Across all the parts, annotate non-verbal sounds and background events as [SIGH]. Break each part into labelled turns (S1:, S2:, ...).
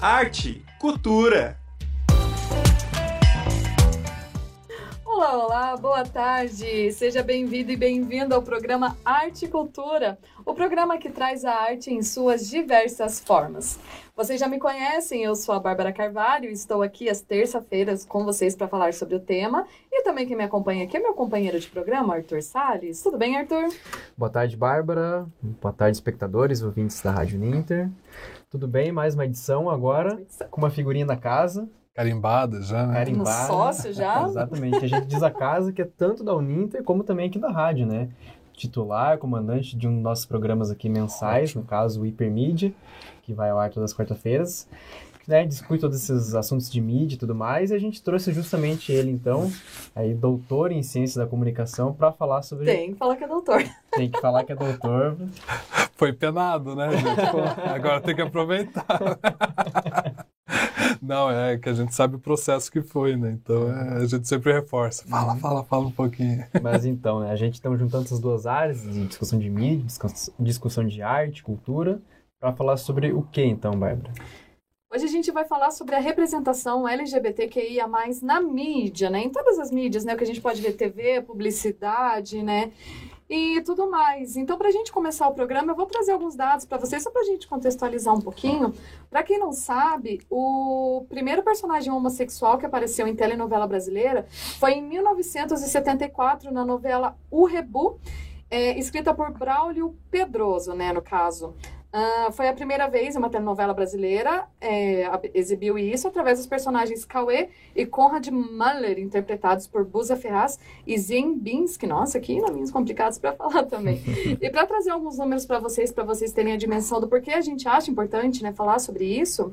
S1: arte, cultura.
S2: Olá, olá, boa tarde. Seja bem-vindo e bem-vindo ao programa Arte e Cultura, o programa que traz a arte em suas diversas formas. Vocês já me conhecem, eu sou a Bárbara Carvalho e estou aqui às terça-feiras com vocês para falar sobre o tema. E também quem me acompanha aqui é meu companheiro de programa, Arthur Salles. Tudo bem, Arthur?
S3: Boa tarde, Bárbara. Boa tarde, espectadores, ouvintes da Rádio Ninter. Tudo bem? Mais uma edição agora, com uma figurinha da casa.
S4: Carimbada já, né?
S3: Carimbada.
S2: No sócio já? [LAUGHS]
S3: Exatamente. A gente diz a casa que é tanto da Uninter como também aqui da rádio, né? Titular, comandante de um dos nossos programas aqui mensais, Ótimo. no caso o Hipermídia, que vai ao ar todas as quarta-feiras. Né, discute todos esses assuntos de mídia e tudo mais, e a gente trouxe justamente ele, então, aí, doutor em ciência da comunicação, para falar sobre.
S2: Tem que falar que é doutor.
S3: Tem que falar que é doutor.
S4: Foi penado, né, gente? Agora tem que aproveitar. Não, é que a gente sabe o processo que foi, né? Então é, a gente sempre reforça. Fala, uhum. fala, fala um pouquinho.
S3: Mas então, né? A gente está juntando essas duas áreas de discussão de mídia, discussão de arte, cultura, para falar sobre o que então, Bárbara?
S2: Hoje a gente vai falar sobre a representação LGBTQIA+, na mídia, né? Em todas as mídias, né? O que a gente pode ver TV, publicidade, né? e tudo mais. Então, para a gente começar o programa, eu vou trazer alguns dados para vocês, só para a gente contextualizar um pouquinho. Para quem não sabe, o primeiro personagem homossexual que apareceu em telenovela brasileira foi em 1974, na novela O Rebu, é, escrita por Braulio Pedroso, né, no caso. Uh, foi a primeira vez uma telenovela brasileira é, exibiu isso através dos personagens Cauê e Conrad Mahler, interpretados por Buza Ferraz e Ziembinski. Nossa, que nominhos complicados para falar também. [LAUGHS] e para trazer alguns números para vocês, para vocês terem a dimensão do porquê a gente acha importante né, falar sobre isso.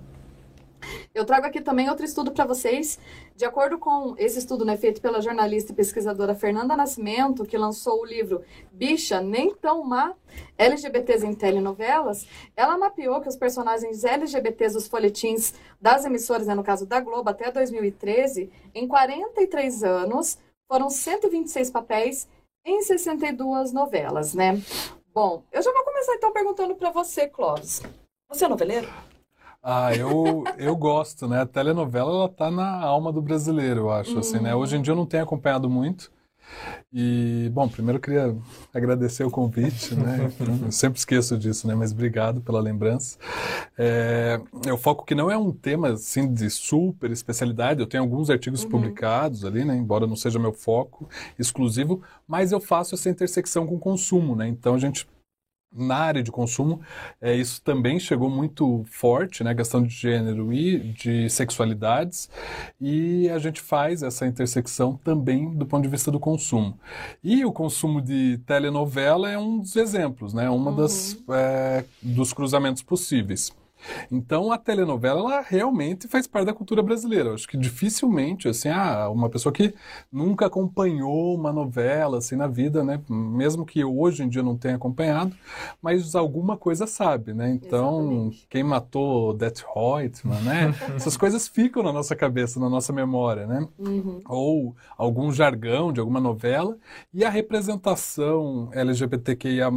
S2: Eu trago aqui também outro estudo para vocês. De acordo com esse estudo né, feito pela jornalista e pesquisadora Fernanda Nascimento, que lançou o livro Bicha, Nem Tão Má, LGBTs em Telenovelas, ela mapeou que os personagens LGBTs dos folhetins das emissoras, né, no caso da Globo, até 2013, em 43 anos, foram 126 papéis em 62 novelas, né? Bom, eu já vou começar então perguntando para você, Clóvis. Você é noveleiro?
S4: Ah, eu, eu gosto, né? A telenovela, ela tá na alma do brasileiro, eu acho, assim, né? Hoje em dia eu não tenho acompanhado muito. E, bom, primeiro eu queria agradecer o convite, né? [LAUGHS] Eu sempre esqueço disso, né? Mas obrigado pela lembrança. É, eu foco que não é um tema, assim, de super especialidade. Eu tenho alguns artigos uhum. publicados ali, né? Embora não seja meu foco exclusivo, mas eu faço essa intersecção com o consumo, né? Então a gente na área de consumo, é, isso também chegou muito forte, né, questão de gênero e de sexualidades, e a gente faz essa intersecção também do ponto de vista do consumo. E o consumo de telenovela é um dos exemplos, né, uma uhum. das é, dos cruzamentos possíveis. Então a telenovela ela realmente faz parte da cultura brasileira. Eu acho que dificilmente assim, ah, uma pessoa que nunca acompanhou uma novela assim na vida, né, mesmo que hoje em dia não tenha acompanhado, mas alguma coisa sabe, né? Então, Exatamente. quem matou Det Reutemann, né? [LAUGHS] Essas coisas ficam na nossa cabeça, na nossa memória, né? Uhum. Ou algum jargão de alguma novela e a representação LGBTQIA+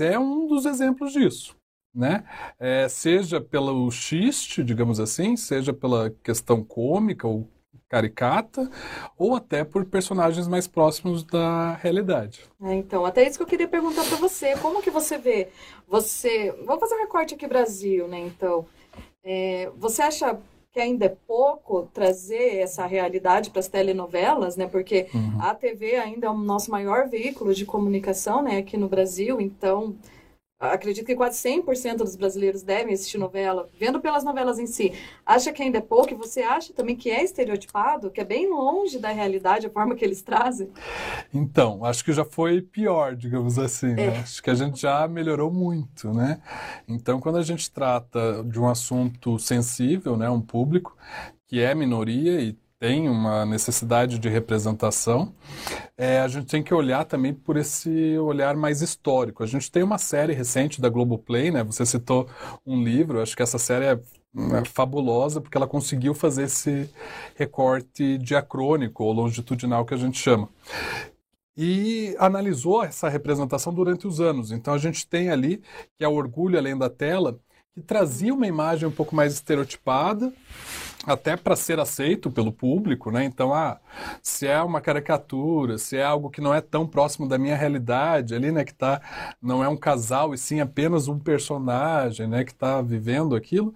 S4: é um dos exemplos disso né? É, seja pelo xiste, digamos assim, seja pela questão cômica ou caricata, ou até por personagens mais próximos da realidade.
S2: É, então, até isso que eu queria perguntar para você, como que você vê, você, vamos fazer um recorte aqui Brasil, né, então, é, você acha que ainda é pouco trazer essa realidade para as telenovelas, né? Porque uhum. a TV ainda é o nosso maior veículo de comunicação, né? Aqui no Brasil, então acredito que quase 100% dos brasileiros devem assistir novela, vendo pelas novelas em si. Acha que ainda é pouco? E você acha também que é estereotipado, que é bem longe da realidade a forma que eles trazem?
S4: Então, acho que já foi pior, digamos assim. Né? É. Né? Acho que a gente já melhorou muito, né? Então, quando a gente trata de um assunto sensível, né, um público que é minoria e tem uma necessidade de representação, é, a gente tem que olhar também por esse olhar mais histórico. A gente tem uma série recente da Globoplay, né? Você citou um livro, acho que essa série é, é fabulosa porque ela conseguiu fazer esse recorte diacrônico ou longitudinal que a gente chama e analisou essa representação durante os anos. Então a gente tem ali que é Orgulho Além da Tela, que trazia uma imagem um pouco mais estereotipada, até para ser aceito pelo público, né? Então, ah, se é uma caricatura, se é algo que não é tão próximo da minha realidade ali, né, que tá não é um casal e sim apenas um personagem, né, que está vivendo aquilo,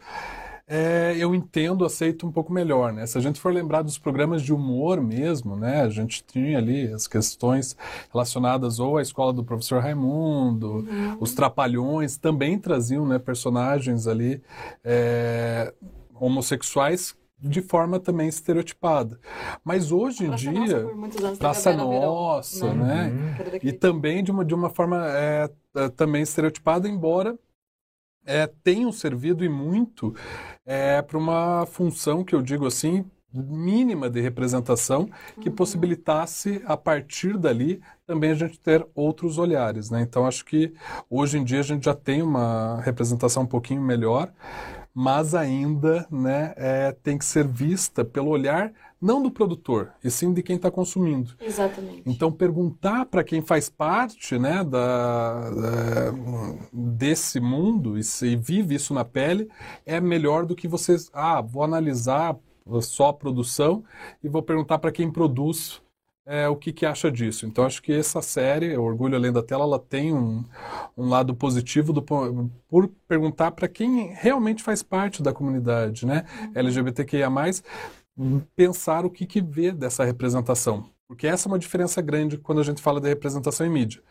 S4: é, eu entendo, aceito um pouco melhor, né? Se a gente for lembrar dos programas de humor mesmo, né? A gente tinha ali as questões relacionadas ou à escola do professor Raimundo, uhum. os Trapalhões também traziam, né, personagens ali é, homossexuais de forma também estereotipada. Mas hoje em dia,
S2: Nossa,
S4: Praça Nossa, né? né? E também de uma, de uma forma é, é, também estereotipada, embora é, tenham servido e muito é, para uma função que eu digo assim mínima de representação que uhum. possibilitasse a partir dali também a gente ter outros olhares, né? Então acho que hoje em dia a gente já tem uma representação um pouquinho melhor, mas ainda né, é, tem que ser vista pelo olhar não do produtor, e sim de quem está consumindo.
S2: Exatamente.
S4: Então, perguntar para quem faz parte né, da, da, desse mundo e se vive isso na pele é melhor do que vocês. Ah, vou analisar só a produção e vou perguntar para quem produz é, o que, que acha disso. Então, acho que essa série, Orgulho Além da Tela, ela tem um, um lado positivo do, por perguntar para quem realmente faz parte da comunidade, né? Uhum. LGBTQIA+, pensar o que, que vê dessa representação. Porque essa é uma diferença grande quando a gente fala de representação em mídia.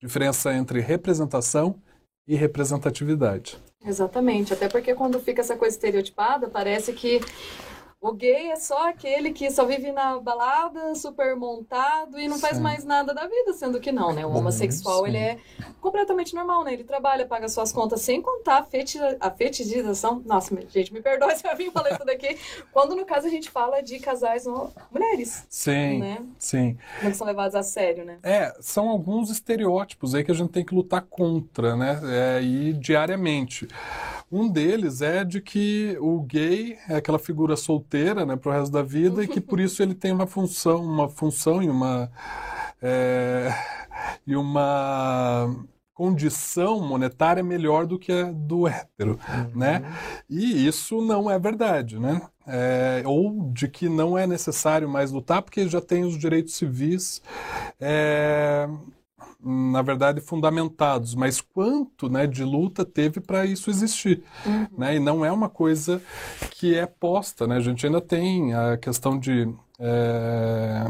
S4: Diferença entre representação e representatividade.
S2: Exatamente, até porque quando fica essa coisa estereotipada, parece que o gay é só aquele que só vive na balada, super montado e não faz Sim. mais nada da vida, sendo que não, né? O homossexual, Sim. ele é completamente normal, né? Ele trabalha, paga suas contas sem contar a, feti a fetichização. Nossa, gente, me perdoe [LAUGHS] se eu vim falar isso daqui. Quando, no caso, a gente fala de casais mulheres.
S4: Sim,
S2: né?
S4: sim.
S2: Que são levados a sério, né?
S4: É, são alguns estereótipos aí que a gente tem que lutar contra, né? É, e diariamente. Um deles é de que o gay é aquela figura solteira, né, para o resto da vida e que por isso ele tem uma função, uma função e uma é, e uma condição monetária melhor do que a do hétero, uhum. né? E isso não é verdade, né? É, ou de que não é necessário mais lutar porque já tem os direitos civis é, na verdade, fundamentados, mas quanto né, de luta teve para isso existir. Uhum. Né? E não é uma coisa que é posta. Né? A gente ainda tem a questão de é,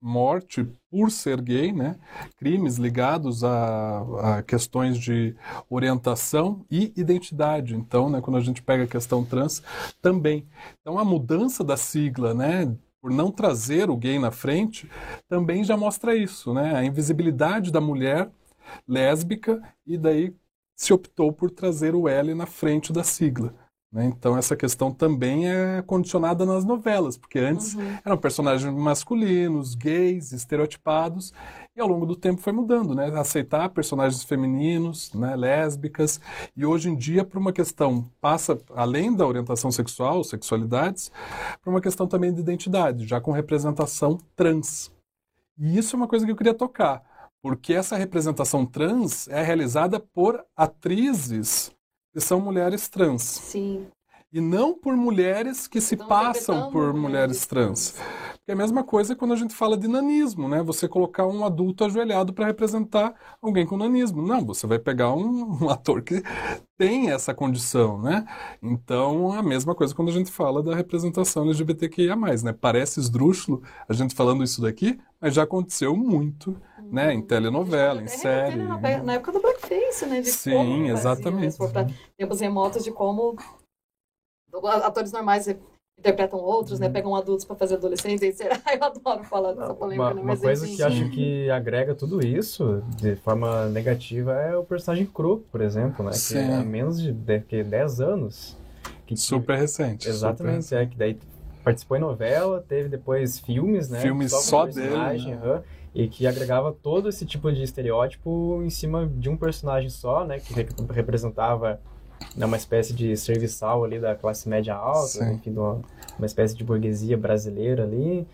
S4: morte por ser gay, né? crimes ligados a, a, questões de orientação e identidade. Então, né, quando a gente pega a questão trans, também. Então, a mudança da sigla né, por não trazer o gay na frente, também já mostra isso, né? A invisibilidade da mulher lésbica e daí se optou por trazer o L na frente da sigla. Né? Então essa questão também é condicionada nas novelas, porque antes uhum. eram personagens masculinos, gays, estereotipados, e ao longo do tempo foi mudando, né? Aceitar personagens femininos, né? lésbicas, e hoje em dia, por uma questão, passa além da orientação sexual, sexualidades, para uma questão também de identidade, já com representação trans. E isso é uma coisa que eu queria tocar, porque essa representação trans é realizada por atrizes que são mulheres trans.
S2: Sim.
S4: E não por mulheres que se passam por mulheres trans. Porque é a mesma coisa quando a gente fala de nanismo, né? Você colocar um adulto ajoelhado para representar alguém com nanismo. Não, você vai pegar um, [LAUGHS] um, ator que tem essa condição, né? Então, a mesma coisa quando a gente fala da representação LGBTQIA+, né? Parece esdrúxulo a gente falando isso daqui, mas já aconteceu muito né? Em telenovela, em série.
S2: Na, na época do blackface, né? De
S4: Sim, exatamente.
S2: Fazia, tempos remotos de como atores normais interpretam outros, né? Pegam adultos para fazer adolescentes, e [LAUGHS] será? Eu adoro falar dessa polêmica,
S3: uma,
S2: né?
S3: Uma coisa que acho que agrega tudo isso de forma negativa é o personagem cru, por exemplo, né? Sim. Que há menos de, de 10 anos.
S4: Que, super recente.
S3: Exatamente,
S4: super
S3: é que daí participou em novela, teve depois filmes, né?
S4: Filmes só, só dele. Né?
S3: E que agregava todo esse tipo de estereótipo em cima de um personagem só, né, que representava né, uma espécie de serviçal ali da classe média alta, Sim. enfim, uma, uma espécie de burguesia brasileira ali.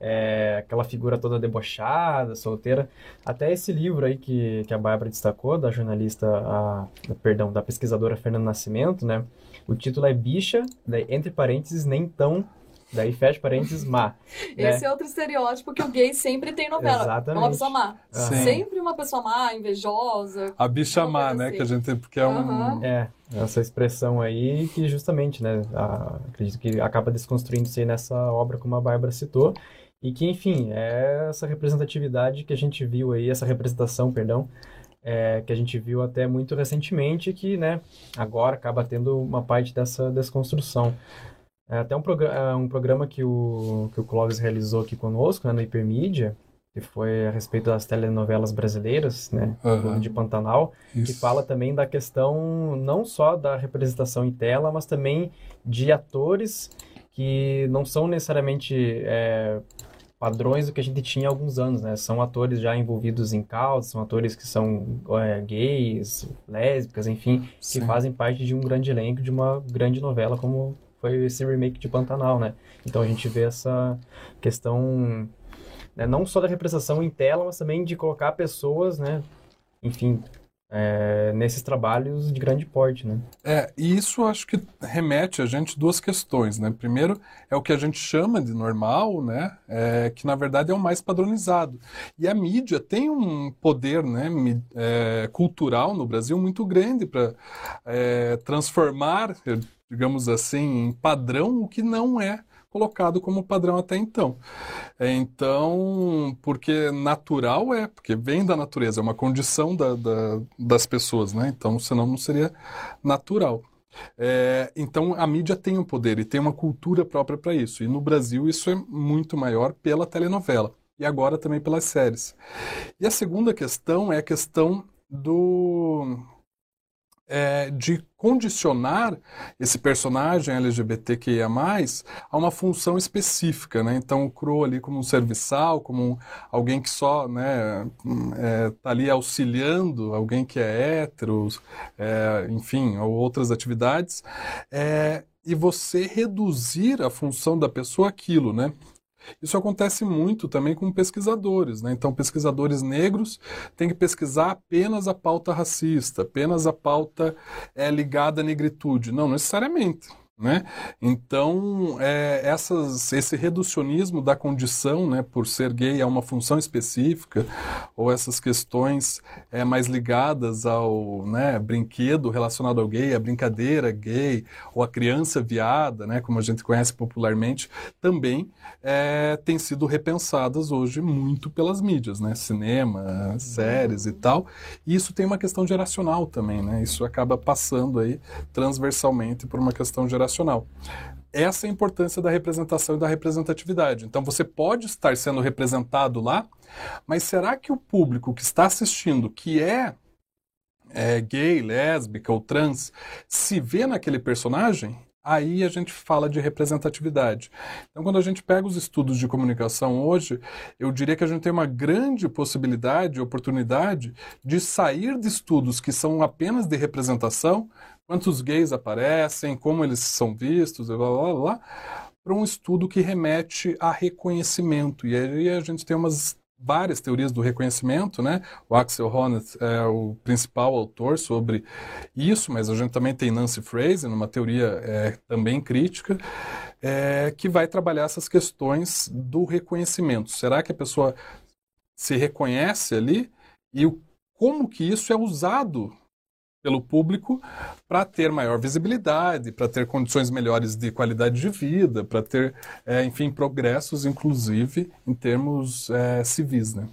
S3: é, aquela figura toda debochada, solteira. Até esse livro aí que, que a Bárbara destacou, da jornalista, a, perdão, da pesquisadora Fernanda Nascimento, né? O título é Bicha, daí, entre parênteses, nem tão Daí fecha parênteses, má. [LAUGHS]
S2: Né? Esse é outro estereótipo que o gay sempre tem novela.
S3: Exatamente.
S2: Uma pessoa má.
S3: Sim.
S2: Sempre uma pessoa má, invejosa.
S4: A bicha má, né?
S2: Assim.
S4: Que a gente tem, porque é um...
S2: Uhum.
S3: É, essa expressão aí que justamente, né, a, acredito que acaba desconstruindo-se nessa obra como a Bárbara citou, e que, enfim, é essa representatividade que a gente viu aí, essa representação, perdão, é, que a gente viu até muito recentemente, que, né, agora acaba tendo uma parte dessa desconstrução. É até um, programa, é, um programa que o, que o Clóvis realizou aqui conosco, né, no Hipermídia, que foi a respeito das telenovelas brasileiras, né,
S4: Uhum.
S3: de Pantanal, que
S4: Isso.
S3: fala também da questão não só da representação em tela, mas também de atores que não são necessariamente é, padrões do que a gente tinha há alguns anos, né? São atores já envolvidos em causas, são atores que são é, gays, lésbicas, enfim, que
S4: Sim.
S3: fazem parte de um grande elenco, de uma grande novela como foi esse remake de Pantanal, né? Então a gente vê essa questão né, não só da representação em tela, mas também de colocar pessoas, né? Enfim, é, nesses trabalhos de grande porte, né?
S4: É, e isso acho que remete a gente duas questões, né? Primeiro é o que a gente chama de normal, né? É, que na verdade é o mais padronizado. E a mídia tem um poder, né, é, cultural no Brasil muito grande para transformar, eh, digamos assim, em padrão o que não é colocado como padrão até então. Então, porque natural é, porque vem da natureza, é uma condição da- da- das pessoas, né? Então, senão não seria natural. É, então, a mídia tem um poder e tem uma cultura própria para isso. E no Brasil, isso é muito maior pela telenovela e agora também pelas séries. E a segunda questão é a questão do. É, de condicionar esse personagem LGBTQIA+, a uma função específica, né? Então, o Crow ali como um serviçal, como um- alguém que só, né, é, tá ali auxiliando alguém que é hétero, é, enfim, ou outras atividades, é, e você reduzir a função da pessoa àquilo, né? Isso acontece muito também com pesquisadores, né? Então, pesquisadores negros têm que pesquisar apenas a pauta racista, apenas a pauta é, ligada à negritude. Não, não necessariamente. Né? Então, é, essas, esse reducionismo da condição né, por ser gay a uma função específica, ou essas questões é, mais ligadas ao né, brinquedo relacionado ao gay, a brincadeira gay, ou a criança viada, né, como a gente conhece popularmente, também é, têm sido repensadas hoje muito pelas mídias, né? cinema, séries e tal. E isso tem uma questão geracional também, né? isso acaba passando aí transversalmente por uma questão geracional essa é a importância da representação e da representatividade. Então você pode estar sendo representado lá, mas será que o público que está assistindo, que é, é gay, lésbica ou trans, se vê naquele personagem? Aí a gente fala de representatividade. Então, quando a gente pega os estudos de comunicação hoje, eu diria que a gente tem uma grande possibilidade, oportunidade de sair de estudos que são apenas de representação quantos gays aparecem, como eles são vistos, blá blá blá, para um estudo que remete a reconhecimento. E aí a gente tem umas várias teorias do reconhecimento, né? O Axel Honneth é o principal autor sobre isso, mas a gente também tem Nancy Fraser, numa teoria é, também crítica, é, que vai trabalhar essas questões do reconhecimento. Será que a pessoa se reconhece ali e o, como que isso é usado pelo público para ter maior visibilidade, para ter condições melhores de qualidade de vida, para ter, é, enfim, progressos, inclusive, em termos é, civis, né?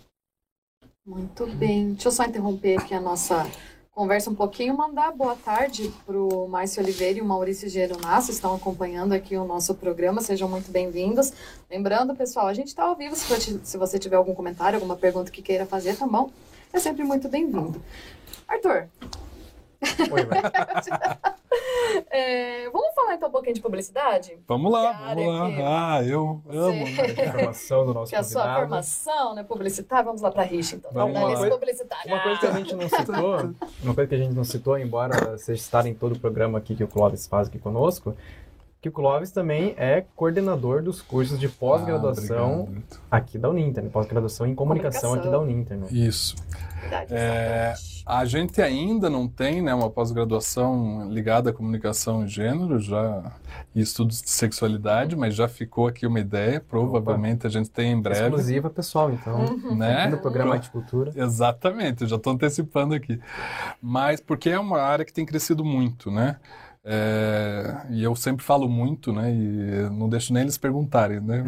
S2: Muito bem. Deixa eu só interromper aqui a nossa conversa um pouquinho, mandar boa tarde para o Márcio Oliveira e o Maurício Geronasso, estão acompanhando aqui o nosso programa, sejam muito bem-vindos. Lembrando, pessoal, a gente está ao vivo, se, você tiver algum comentário, alguma pergunta que queira fazer, tá bom? É sempre muito bem-vindo. Arthur,
S3: Oi, [LAUGHS]
S2: é, vamos falar então um pouquinho de publicidade?
S4: Vamos lá, vamos lá.
S2: que-
S4: Ah, eu amo.
S2: Você-
S4: né?
S3: Informação do nosso [LAUGHS]
S2: Que a sua formação né, publicitária, vamos lá para a rixa, então.
S3: Vamos lá.
S2: publicitária.
S3: Uma coisa que a gente não citou, [LAUGHS] uma coisa que a gente não citou, embora vocês estarem em todo o programa aqui que o Clóvis faz aqui conosco, que o Clóvis também é coordenador dos cursos de pós-graduação
S4: Ah,
S3: aqui da Uninter, né? pós-graduação em comunicação,
S2: Comunicação.
S3: aqui da Uninter. Né?
S4: Isso. É. A gente ainda não tem né, uma pós-graduação ligada à comunicação e gênero já, e estudos de sexualidade, mas já ficou aqui uma ideia. Provavelmente a gente tem em breve.
S3: Exclusiva, pessoal, então.
S2: Uhum.
S4: Né?
S3: Aqui no programa de Cultura.
S4: Exatamente, eu já estou antecipando aqui. Mas porque é uma área que tem crescido muito, né? É, e eu sempre falo muito, né? E não deixo nem eles perguntarem, né?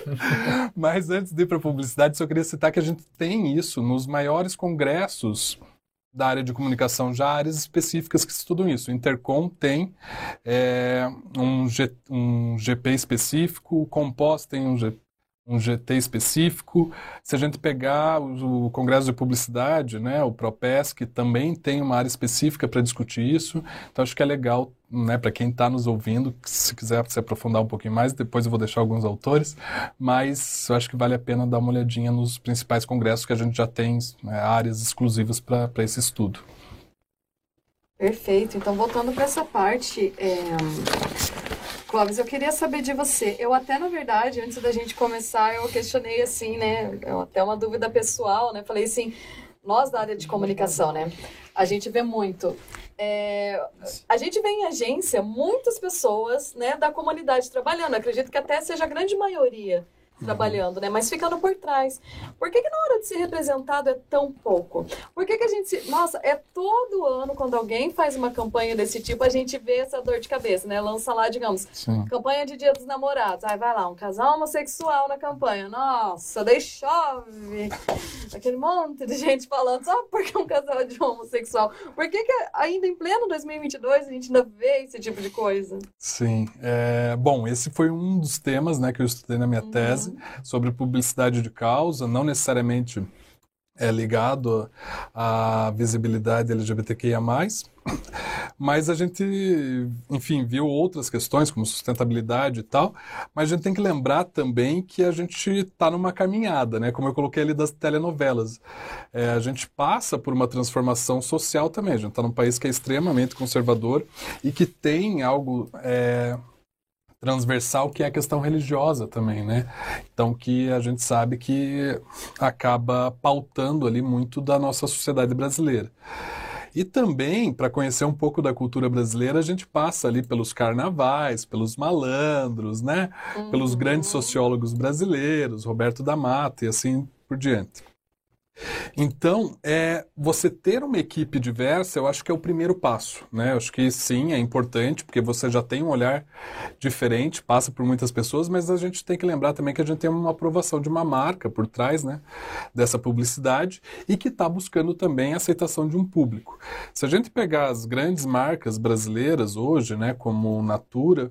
S4: [LAUGHS] Mas antes de ir para a publicidade, só queria citar que a gente tem isso nos maiores congressos da área de comunicação, já áreas específicas que estudam isso. O Intercom tem é, um, G- um GP específico, o Compós tem um, G- um GT específico. Se a gente pegar o, Congresso de Publicidade, né, o Propesc, também tem uma área específica para discutir isso. Então, acho que é legal, né, para quem está nos ouvindo, se quiser se aprofundar um pouquinho mais, depois eu vou deixar alguns autores, mas eu acho que vale a pena dar uma olhadinha nos principais congressos que a gente já tem né, áreas exclusivas para esse estudo.
S2: Perfeito. Então, voltando para essa parte, é... Clóvis, eu queria saber de você. Eu até, na verdade, antes da gente começar, eu questionei assim, né? eu- Até uma dúvida pessoal, né? Falei assim, nós da área de comunicação, né? A gente vê muito. é, a gente vê em agência muitas pessoas, né, da comunidade trabalhando. Acredito que até seja a grande maioria trabalhando, né? Mas ficando por trás. Por que, que na hora de ser representado é tão pouco? Por que, que a gente se... Nossa, é todo ano quando alguém faz uma campanha desse tipo, a gente vê essa dor de cabeça, né? Lança lá, digamos,
S4: Sim.
S2: campanha de Dia dos Namorados. Aí vai lá, um casal homossexual na campanha. Nossa, daí chove. Aquele monte de gente falando só porque é um casal de homossexual. Por que, que ainda em pleno 2022 a gente ainda vê esse tipo de coisa?
S4: Sim. É, bom, esse foi um dos temas né, que eu estudei na minha tese sobre publicidade de causa, não necessariamente é ligado à visibilidade LGBTQIA+, mas a gente, enfim, viu outras questões como sustentabilidade e tal, mas a gente tem que lembrar também que a gente está numa caminhada, né? Como eu coloquei ali das telenovelas. É, a gente passa por uma transformação social também. A gente está num país que é extremamente conservador e que tem algo é, transversal que é a questão religiosa também, né? Então que a gente sabe que acaba pautando ali muito da nossa sociedade brasileira. E também, para conhecer um pouco da cultura brasileira, a gente passa ali pelos carnavais, pelos malandros, né? Pelos grandes sociólogos brasileiros, Roberto da Mata e assim por diante. Então, é, você ter uma equipe diversa, eu acho que é o primeiro passo, né? Eu acho que sim, é importante, porque você já tem um olhar diferente, passa por muitas pessoas, mas a gente tem que lembrar também que a gente tem uma aprovação de uma marca por trás, né? Dessa publicidade e que está buscando também a aceitação de um público. Se a gente pegar as grandes marcas brasileiras hoje, né? Como Natura,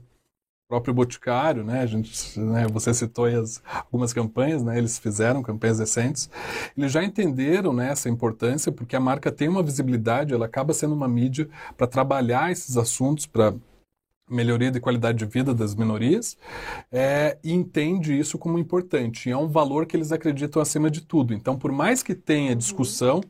S4: próprio Boticário, né? A gente, né, você citou as, algumas campanhas, né? Eles fizeram campanhas recentes. Eles já entenderam né, essa importância porque a marca tem uma visibilidade, ela acaba sendo uma mídia para trabalhar esses assuntos, para melhoria de qualidade de vida das minorias é, e entende isso como importante. E é um valor que eles acreditam acima de tudo. Então, por mais que tenha discussão,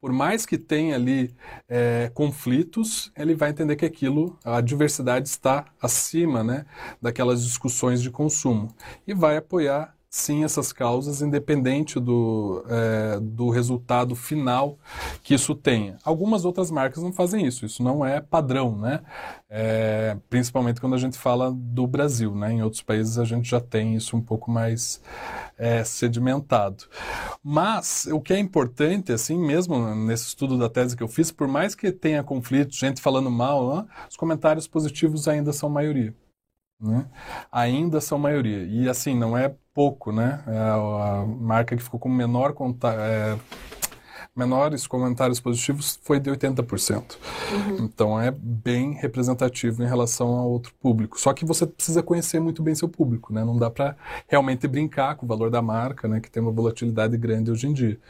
S4: por mais que tenha ali é, conflitos, ele vai entender que aquilo, a diversidade está acima né, daquelas discussões de consumo e vai apoiar sim essas causas, independente do, é, do resultado final que isso tenha. Algumas outras marcas não fazem isso, isso não é padrão, né? É, principalmente quando a gente fala do Brasil, né? Em outros países a gente já tem isso um pouco mais é, sedimentado. Mas o que é importante, assim, mesmo nesse estudo da tese que eu fiz, por mais que tenha conflitos, gente falando mal, né, os comentários positivos ainda são maioria. Né? Ainda são maioria. E assim, não é pouco, né? É a marca que ficou com menor conta é, menores comentários positivos foi de 80%. Uhum. Então é bem representativo em relação a outro público. Só que você precisa conhecer muito bem seu público, né? Não dá para realmente brincar com o valor da marca, né? Que tem uma volatilidade grande hoje em dia.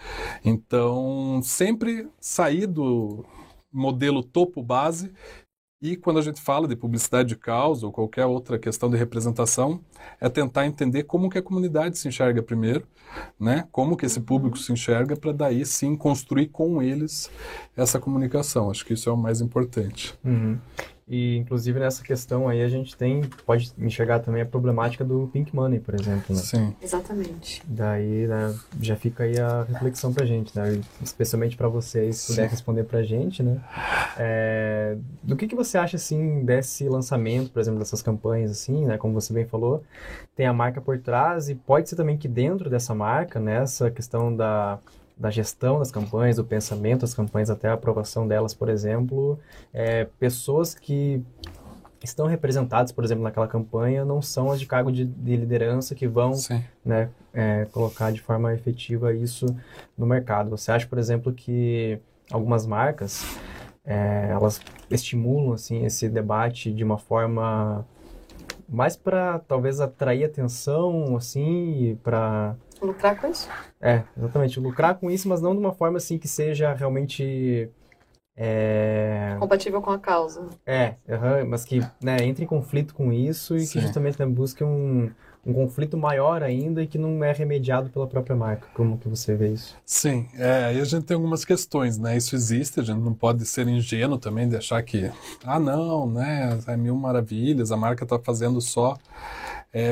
S4: Então, sempre sair do modelo topo base e quando a gente fala de publicidade de causa ou qualquer outra questão de representação, é tentar entender como que a comunidade se enxerga primeiro, né? Como que esse público se enxerga para daí sim construir com eles essa comunicação. Acho que isso é o mais importante.
S3: Uhum. E, inclusive, nessa questão aí, a gente tem, pode enxergar também a problemática do pink money, por exemplo, né?
S4: Sim.
S2: Exatamente.
S3: Daí, né, já fica aí a reflexão pra gente, né? Especialmente para vocês, se puder responder pra gente, né? É, do que que você acha, assim, desse lançamento, por exemplo, dessas campanhas, assim, né? Como você bem falou, tem a marca por trás e pode ser também que dentro dessa marca, nessa questão da, da gestão das campanhas, do pensamento das campanhas, até a aprovação delas, por exemplo, é, pessoas que estão representadas, por exemplo, naquela campanha, não são as de cargo de, de liderança que vão né, é, colocar de forma efetiva isso no mercado. Você acha, por exemplo, que algumas marcas é, elas estimulam assim esse debate de uma forma mais para talvez atrair atenção assim para
S2: Lucrar com isso?
S3: é exatamente lucrar com isso mas não de uma forma assim que seja realmente é,
S2: Compatível com a causa.
S3: é, aham, mas que né, entre em conflito com isso e
S4: Sim.
S3: que justamente né, busque um, um conflito maior ainda e que não é remediado pela própria marca. Como que você vê isso?
S4: Sim, é, aí a gente tem algumas questões, né? Isso existe, a gente não pode ser ingênuo também de achar que, ah, não, né? É mil maravilhas, a marca está fazendo só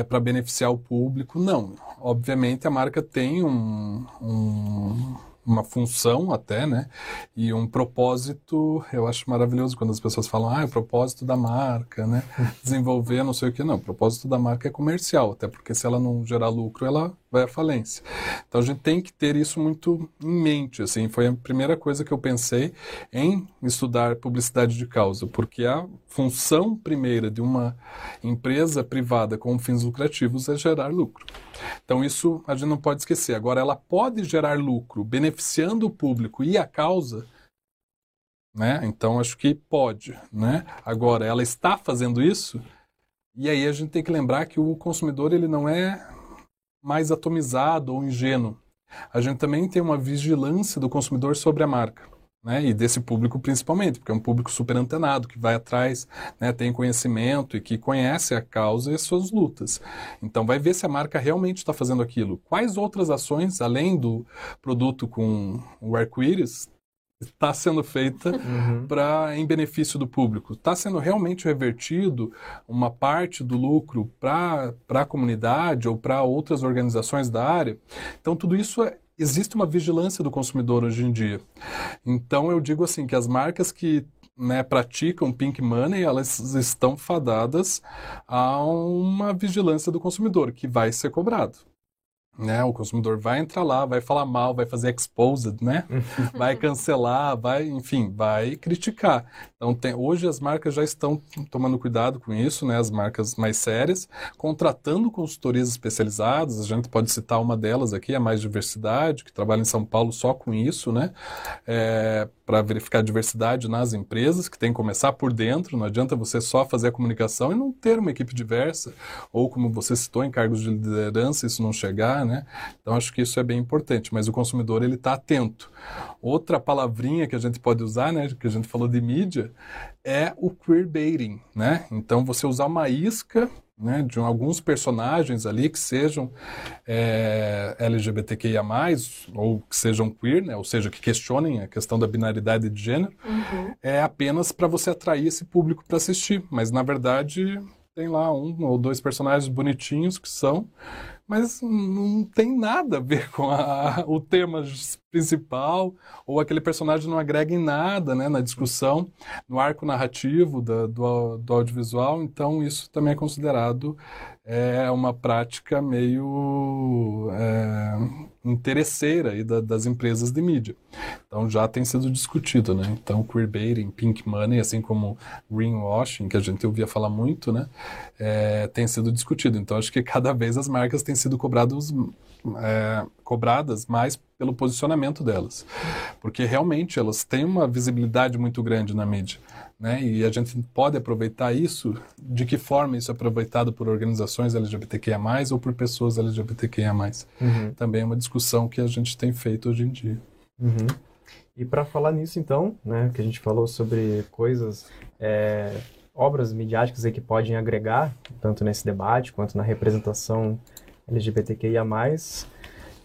S4: para beneficiar o público. Não, obviamente a marca tem um, um- uma função até, né? E um propósito, eu acho maravilhoso quando as pessoas falam, ah, é o propósito da marca, né? [LAUGHS] Desenvolver não sei o que, não. O propósito da marca é comercial, até porque se ela não gerar lucro, ela vai à falência. Então a gente tem que ter isso muito em mente, assim, foi a primeira coisa que eu pensei em estudar publicidade de causa, porque a função primeira de uma empresa privada com fins lucrativos é gerar lucro. Então isso a gente não pode esquecer. Agora ela pode gerar lucro beneficiando o público e a causa, né? Então acho que pode, né? Agora ela está fazendo isso e aí a gente tem que lembrar que o consumidor ele não é mais atomizado ou ingênuo. A gente também tem uma vigilância do consumidor sobre a marca. Né? E desse público principalmente, porque é um público super antenado, que vai atrás, né? tem conhecimento e que conhece a causa e as suas lutas. Então vai ver se a marca realmente está fazendo aquilo. Quais outras ações, além do produto com o arco-íris, está sendo feita para em benefício do público? Está sendo realmente revertido uma parte do lucro para a comunidade ou para outras organizações da área? Então, tudo isso é, existe uma vigilância do consumidor hoje em dia. Então, eu digo assim que as marcas que né, praticam pink money, elas estão fadadas a uma vigilância do consumidor que vai ser cobrado. Né, o consumidor vai entrar lá, vai falar mal, vai fazer exposed, né? [LAUGHS] vai cancelar, vai, enfim, vai criticar. Então, tem, hoje as marcas já estão tomando cuidado com isso, né? As marcas mais sérias, contratando consultorias especializadas. A gente pode citar uma delas aqui, a Mais Diversidade, que trabalha em São Paulo só com isso, né? É, para verificar a diversidade nas empresas, que tem que começar por dentro. Não adianta você só fazer a comunicação e não ter uma equipe diversa, ou como você citou, em cargos de liderança, isso não chegar, né? Então acho que isso é bem importante. Mas o consumidor ele está atento. Outra palavrinha que a gente pode usar, né, que a gente falou de mídia, é o queerbaiting, né? Então você usar uma isca né, de alguns personagens ali que sejam é, LGBTQIA+, ou que sejam queer, né, ou seja, que questionem a questão da binaridade de gênero, é apenas para você atrair esse público para assistir. Mas, na verdade, tem lá um ou dois personagens bonitinhos que são, mas não tem nada a ver com a- [LAUGHS] o tema principal, ou aquele personagem não agrega em nada né, na discussão, no arco narrativo da- do, do audiovisual, então isso também é considerado é, uma prática meio é, interesseira aí da- das empresas de mídia. Então já tem sido discutido, né? Então queerbaiting, pink money, assim como greenwashing, que a gente ouvia falar muito, né? É, tem sido discutido. Então acho que cada vez as marcas têm sido cobrados, é, cobradas mais pelo posicionamento delas, porque realmente elas têm uma visibilidade muito grande na mídia, né? E a gente pode aproveitar isso. De que forma isso é aproveitado por organizações LGBTQIA+, ou por pessoas LGBTQIA+.
S3: Uhum.
S4: Também é uma discussão que a gente tem feito hoje em dia.
S3: Uhum. E para falar nisso, então, né, que a gente falou sobre coisas, é, obras midiáticas aí que podem agregar, tanto nesse debate quanto na representação LGBTQIA+,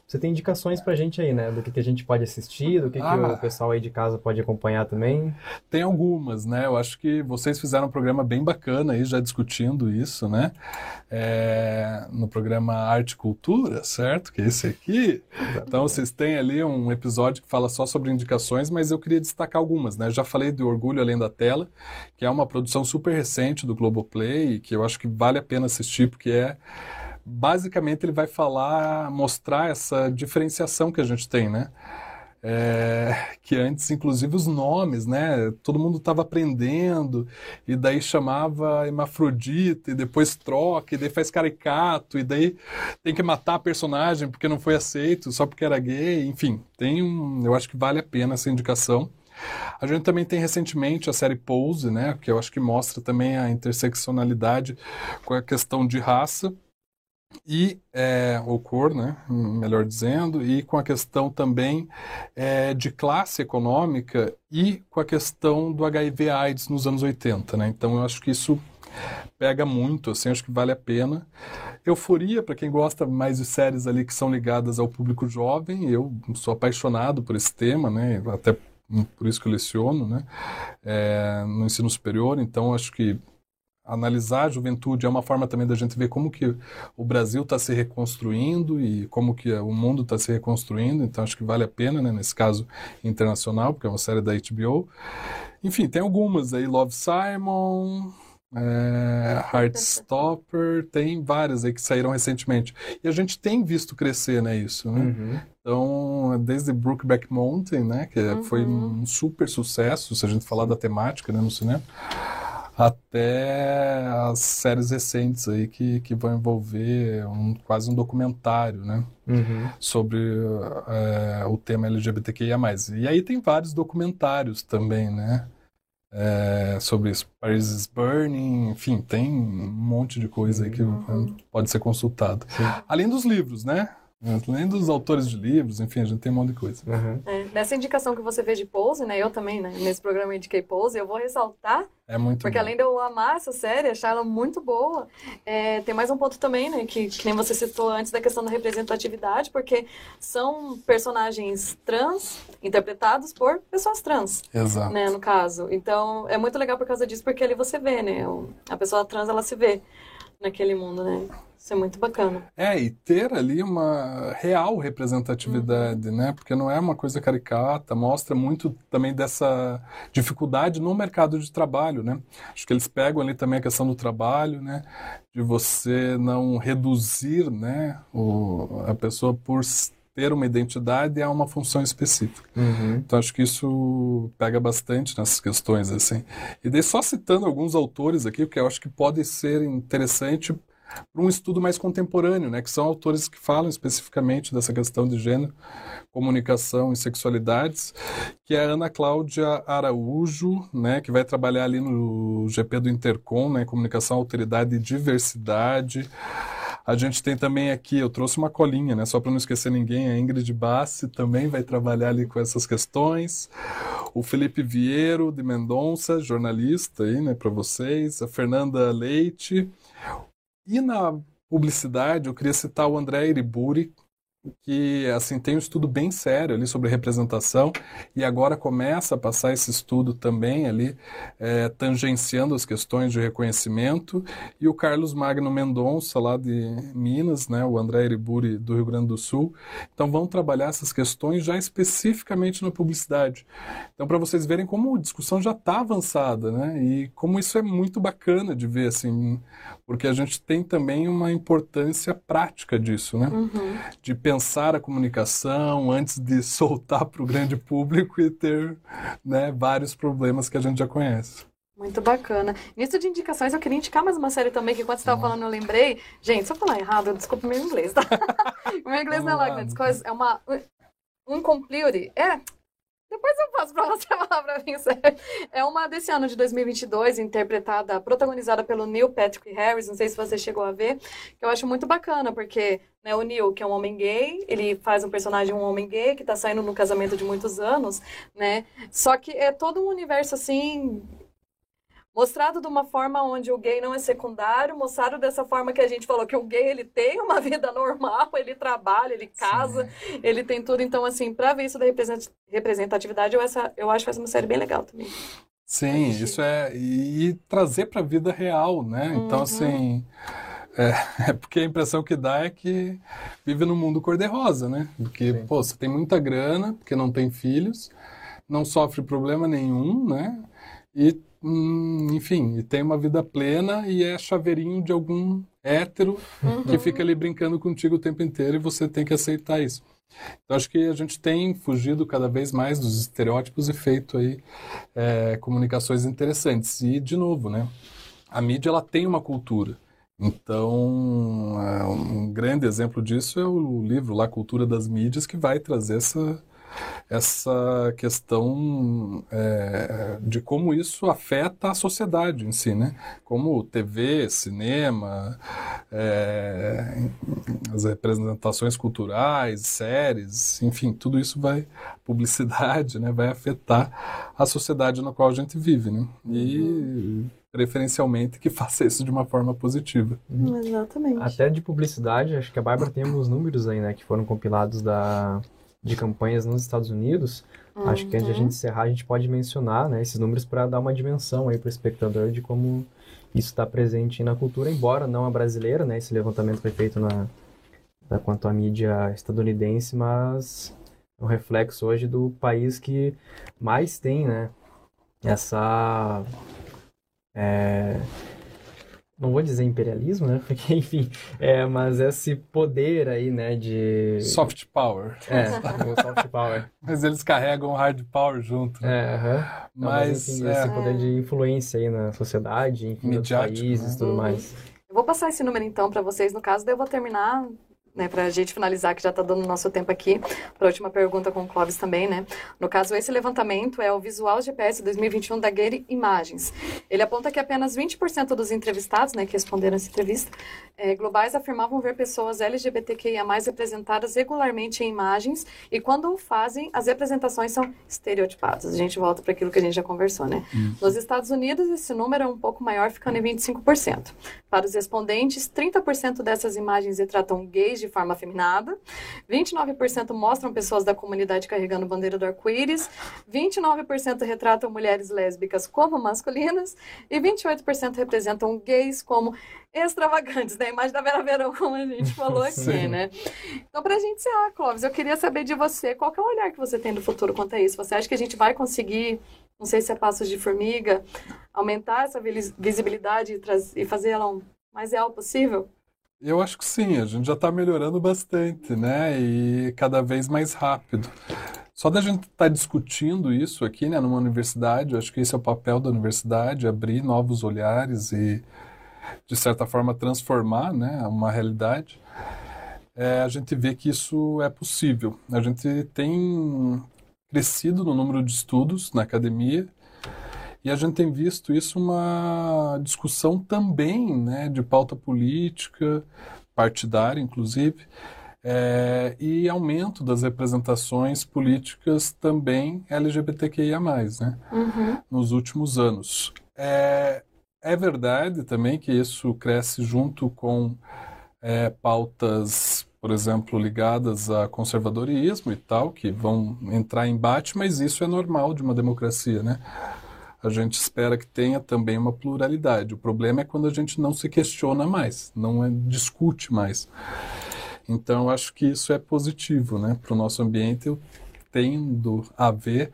S3: Você tem indicações pra gente aí, né? Do que, que a gente pode assistir, do que,
S4: Ah.
S3: que o pessoal aí de casa pode acompanhar também.
S4: Tem algumas, né? Eu acho que vocês fizeram um programa bem bacana aí, já discutindo isso, né? É, no programa Arte e Cultura, certo? Que é esse aqui. Então, vocês têm ali um episódio que fala só sobre indicações, mas eu queria destacar algumas, né? Eu já falei do Orgulho Além da Tela, que é uma produção super recente do Globoplay, que eu acho que vale a pena assistir, porque é basicamente ele vai falar, mostrar essa diferenciação que a gente tem, né? É, que antes, inclusive, os nomes, né? Todo mundo estava aprendendo, e daí chamava hermafrodita, e depois troca, e daí faz caricato, e daí tem que matar a personagem porque não foi aceito, só porque era gay, enfim, tem um. Eu acho que vale a pena essa indicação. A gente também tem recentemente a série Pose, né? Que eu acho que mostra também a interseccionalidade com a questão de raça e é, cor, né, melhor dizendo, e com a questão também é, de classe econômica e com a questão do HIV/AIDS nos anos 80, né? Então eu acho que isso pega muito, assim, acho que vale a pena. Euforia para quem gosta mais de séries ali que são ligadas ao público jovem. Eu sou apaixonado por esse tema, né? Até por isso que eu leciono, né? É, no ensino superior. Então acho que analisar a juventude é uma forma também da gente ver como que o Brasil está se reconstruindo e como que o mundo está se reconstruindo. Então acho que vale a pena, né, nesse caso internacional, porque é uma série da HBO. Enfim, tem algumas aí, Love Simon, é, Heartstopper, tem várias aí que saíram recentemente. E a gente tem visto crescer, né, isso, né?
S3: Uhum.
S4: Então, desde Brookback Mountain, né, que foi um super sucesso, se a gente falar da temática, né, no cinema, até as séries recentes aí que, que vão envolver um, quase um documentário, né,
S3: Uhum.
S4: sobre eh, o tema LGBTQIA+. E aí tem vários documentários também, né, eh, sobre isso. Paris is Burning, enfim, tem um monte de coisa aí que
S2: Uhum.
S4: pode ser consultado.
S3: Sim.
S4: Além dos livros, né? Além dos autores de livros, enfim, a gente tem um monte de coisa.
S3: Uhum.
S2: É, nessa indicação que você fez de Pose, né? Eu também, né? Nesse programa eu indiquei Pose, eu vou ressaltar,
S4: É muito
S2: porque
S4: bom.
S2: além de eu amar essa série, achar ela muito boa, é, tem mais um ponto também, né? Que, que nem você citou antes da questão da representatividade, porque são personagens trans interpretados por pessoas trans.
S4: Exato.
S2: né, no caso. Então, é muito legal por causa disso, porque ali você vê, né, a pessoa trans, ela se vê naquele mundo, né? Isso é muito bacana.
S4: É, e ter ali uma real representatividade, né? Porque não é uma coisa caricata, mostra muito também dessa dificuldade no mercado de trabalho, né? Acho que eles pegam ali também a questão do trabalho, né? De você não reduzir, né, o, a pessoa por ter uma identidade a uma função específica.
S3: Uhum.
S4: Então acho que isso pega bastante nessas questões assim. E daí só citando alguns autores aqui, porque eu acho que pode ser interessante para um estudo mais contemporâneo, né, que são autores que falam especificamente dessa questão de gênero, comunicação e sexualidades, que é a Ana Cláudia Araújo, né, que vai trabalhar ali no GP do Intercom, né, comunicação, alteridade e diversidade. A gente tem também aqui, eu trouxe uma colinha, né, só para não esquecer ninguém, a Ingrid Bassi também vai trabalhar ali com essas questões. O Felipe Vieiro de Mendonça, jornalista aí, né, para vocês. A Fernanda Leite. E na publicidade, eu queria citar o André Iriburi, que assim tem um estudo bem sério ali sobre representação e agora começa a passar esse estudo também ali é, tangenciando as questões de reconhecimento e o Carlos Magno Mendonça lá de Minas, né, o André Iriburi do Rio Grande do Sul, então vão trabalhar essas questões já especificamente na publicidade. Então para vocês verem como a discussão já está avançada, né, e como isso é muito bacana de ver assim, porque a gente tem também uma importância prática disso, né,
S2: Uhum.
S4: de pensar a comunicação antes de [LAUGHS] soltar para o grande público e ter né, vários problemas que a gente já conhece.
S2: Muito bacana. Nisso de indicações, eu queria indicar mais uma série também, que enquanto você estava falando, eu lembrei. Gente, se eu falar errado, desculpa o meu inglês, tá? o [LAUGHS] meu inglês não é lá grandes coisas. É uma. Um complete. É. Depois eu passo pra você [LAUGHS] falar pra mim, sério. É uma desse ano de 2022, interpretada, protagonizada pelo Neil Patrick Harris. Não sei se você chegou a ver. Que eu acho muito bacana, porque né, o Neil, que é um homem gay, ele faz um personagem, um homem gay, que tá saindo no casamento de muitos anos, né? Só que é todo um universo assim mostrado de uma forma onde o gay não é secundário, mostrado dessa forma que a gente falou que o gay ele tem uma [LAUGHS] vida normal, ele trabalha, ele casa, Sim. ele tem tudo. Então, assim, para ver isso da representatividade, eu, essa, eu acho que faz uma série bem legal também.
S4: Sim, isso é. E trazer para a vida real, né? Então, uhum. Então, assim. É, é, porque a impressão que dá é que vive no mundo cor-de-rosa, né? Porque, Sim. pô, você tem muita grana, porque não tem filhos, não sofre problema nenhum, né? E, hum, enfim, e tem uma vida plena e é chaveirinho de algum hétero uhum. que fica ali brincando contigo o tempo inteiro e você tem que aceitar isso. Então, acho que a gente tem fugido cada vez mais dos estereótipos e feito aí é, comunicações interessantes. E, de novo, né? A mídia, ela tem uma cultura. Então, é, um grande exemplo disso é o livro lá, Cultura das Mídias, que vai trazer essa, essa questão é, de como isso afeta a sociedade em si, né? Como TV, cinema, é, as representações culturais, séries, enfim, tudo isso vai, publicidade, né? Vai afetar a sociedade na qual a gente vive, né? E uhum preferencialmente que [LAUGHS] faça isso de uma forma positiva.
S2: Uhum. Exatamente.
S3: Até de publicidade, acho que a Bárbara tem alguns números aí, né, que foram compilados da, de campanhas nos Estados Unidos. Uhum. Acho que antes de a gente encerrar, a gente pode mencionar, né, esses números para dar uma dimensão aí para o espectador de como isso está presente na cultura, embora não a brasileira, né, esse levantamento foi feito na, na quanto à mídia estadunidense, mas é um reflexo hoje do país que mais tem, né, essa é, não vou dizer imperialismo, né? [LAUGHS] Porque, enfim, é, mas esse poder aí, né, de...
S4: Soft power.
S3: É, o soft power. [LAUGHS]
S4: mas eles carregam hard power junto.
S3: Né? É, uh -huh. mas, mas, enfim, é... esse poder de influência aí na sociedade, enfim, nos países e né? tudo mais.
S2: Eu vou passar esse número, então, para vocês. No caso, daí eu vou terminar né, para a gente finalizar, que já está dando nosso tempo aqui, para a última pergunta com o Clóvis também, né? No caso, esse levantamento é o Visual GPS 2021 da Getty Imagens. Ele aponta que apenas 20% dos entrevistados, né, que responderam essa entrevista, é, globais afirmavam ver pessoas LGBTQIA+, representadas regularmente em imagens, e quando o fazem, as representações são estereotipadas. A gente volta para aquilo que a gente já conversou, né? Nos Estados Unidos, esse número é um pouco maior, ficando em 25%. Para os respondentes, 30% dessas imagens retratam gays de forma afeminada, 29% mostram pessoas da comunidade carregando bandeira do arco-íris, 29% retratam mulheres lésbicas como masculinas e 28% representam gays como extravagantes, né? A imagem da Vera Verão, como a gente falou [LAUGHS] aqui, Sim. né? Então, para a gente encerrar, Clóvis, eu queria saber de você, qual é o olhar que você tem do futuro quanto a isso? Você acha que a gente vai conseguir, não sei se é passos de formiga, aumentar essa visibilidade e, e fazer ela o mais real possível?
S4: Eu acho que sim, a gente já está melhorando bastante, né? E cada vez mais rápido. Só da gente estar tá discutindo isso aqui, né, numa universidade, eu acho que esse é o papel da universidade, abrir novos olhares e, de certa forma, transformar, né, uma realidade. É, a gente vê que isso é possível. A gente tem crescido no número de estudos na academia e a gente tem visto isso uma discussão também né, de pauta política, partidária, inclusive, é, e aumento das representações políticas também LGBTQIA, né, uhum. nos últimos anos. É, é verdade também que isso cresce junto com é, pautas, por exemplo, ligadas a conservadorismo e tal, que vão entrar em embate, mas isso é normal de uma democracia, né? A gente espera que tenha também uma pluralidade. O problema é quando a gente não se questiona mais, não é, discute mais. Então, acho que isso é positivo né, para o nosso ambiente, eu tendo a ver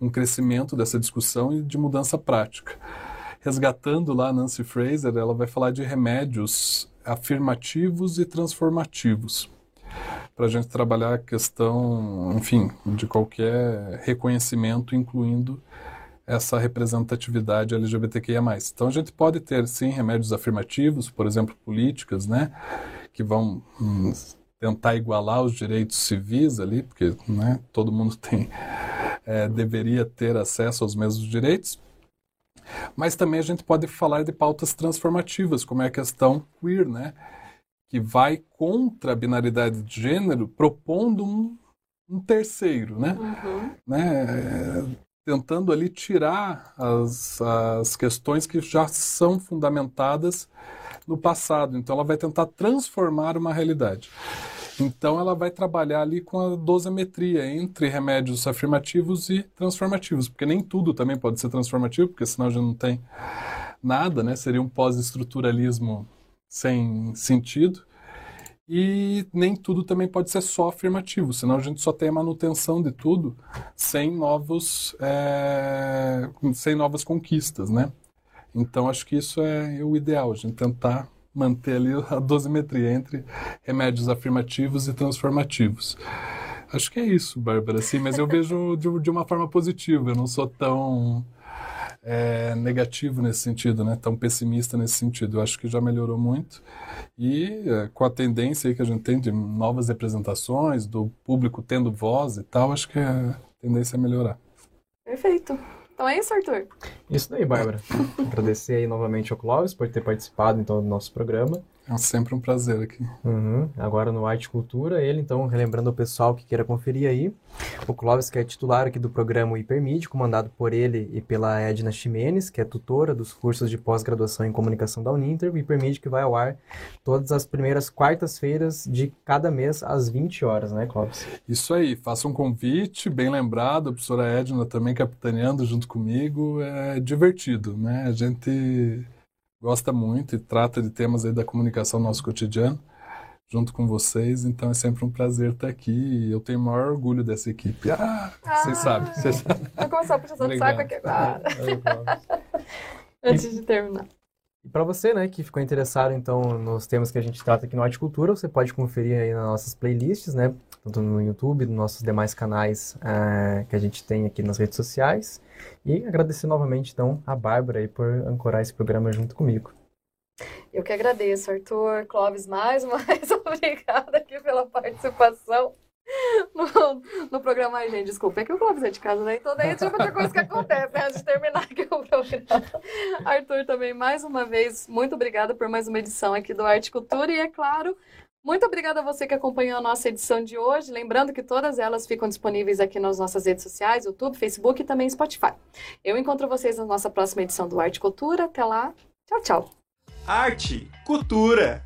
S4: um crescimento dessa discussão e de mudança prática. Resgatando lá Nancy Fraser, ela vai falar de remédios afirmativos e transformativos para a gente trabalhar a questão, enfim, de qualquer reconhecimento, incluindo essa representatividade LGBTQIA+. Então a gente pode ter sim remédios afirmativos, por exemplo, políticas, né, que vão hum, tentar igualar os direitos civis ali, porque né, todo mundo [LAUGHS] tem é, deveria ter acesso aos mesmos direitos. Mas também a gente pode falar de pautas transformativas, como é a questão queer, né, que vai contra a binaridade de gênero, propondo um, um terceiro, né? Uhum. né? Tentando ali tirar as, as questões que já são fundamentadas no passado. Então, ela vai tentar transformar uma realidade. Então, ela vai trabalhar ali com a dosimetria entre remédios afirmativos e transformativos, porque nem tudo também pode ser transformativo, porque senão gente não tem nada, né? Seria um pós-estruturalismo sem sentido. E nem tudo também pode ser só afirmativo, senão a gente só tem a manutenção de tudo sem novos, é, sem novas conquistas, né? Então acho que isso é o ideal, a gente tentar manter ali [LAUGHS] a dosimetria entre remédios afirmativos e transformativos. Acho que é isso, Bárbara, sim, mas eu vejo de, de uma forma positiva, eu não sou tão é, negativo nesse sentido, né? tão pessimista nesse sentido. Eu acho que já melhorou muito e é, com a tendência que a gente tem de novas representações, do público tendo voz e tal, acho que a tendência é melhorar.
S2: Perfeito. Então é isso, Arthur.
S3: Isso daí, Bárbara. [LAUGHS] Agradecer aí novamente ao Clóvis por ter participado então do nosso programa.
S4: É sempre um prazer aqui.
S3: Uhum. Agora no Arte Cultura, ele então, relembrando o pessoal que queira conferir aí, o Clóvis, que é titular aqui do programa Hipermídia, comandado por ele e pela Edna Ximenes, que é tutora dos cursos de pós-graduação em comunicação da Uninter, o Hipermídia que vai ao ar todas as primeiras quartas-feiras de cada mês às 20 horas, né, Clóvis?
S4: Isso aí, faça um convite, bem lembrado, a professora Edna também capitaneando junto comigo, é divertido, né? A gente gosta muito e trata de temas aí da comunicação no nosso cotidiano, junto com vocês. Então é sempre um prazer estar aqui e eu tenho o maior orgulho dessa equipe. Ah, vocês ah, sabem, vocês sabem. [LAUGHS]
S2: Vou começar a puxar o saco aqui agora. [LAUGHS] Antes de terminar.
S3: E para você, né, que ficou interessado então nos temas que a gente trata aqui no Arte Cultura, você pode conferir aí nas nossas playlists, né, tanto no YouTube, nos nossos demais canais é, que a gente tem aqui nas redes sociais. E agradecer novamente então a Bárbara aí por ancorar esse programa junto comigo.
S2: Eu que agradeço, Arthur, Clóvis, mais uma vez [LAUGHS] obrigada aqui pela participação no, no programa. Ai, gente, desculpa, é que o Clóvis é de casa, né? Então daí tem outra coisa que acontece né? antes de terminar aqui o programa. Arthur, também, mais uma vez, muito obrigada por mais uma edição aqui do Arte Cultura e, é claro, muito obrigada a você que acompanhou a nossa edição de hoje. Lembrando que todas elas ficam disponíveis aqui nas nossas redes sociais, YouTube, Facebook e também Spotify. Eu encontro vocês na nossa próxima edição do Arte Cultura. Até lá. Tchau, tchau.
S1: Arte, cultura.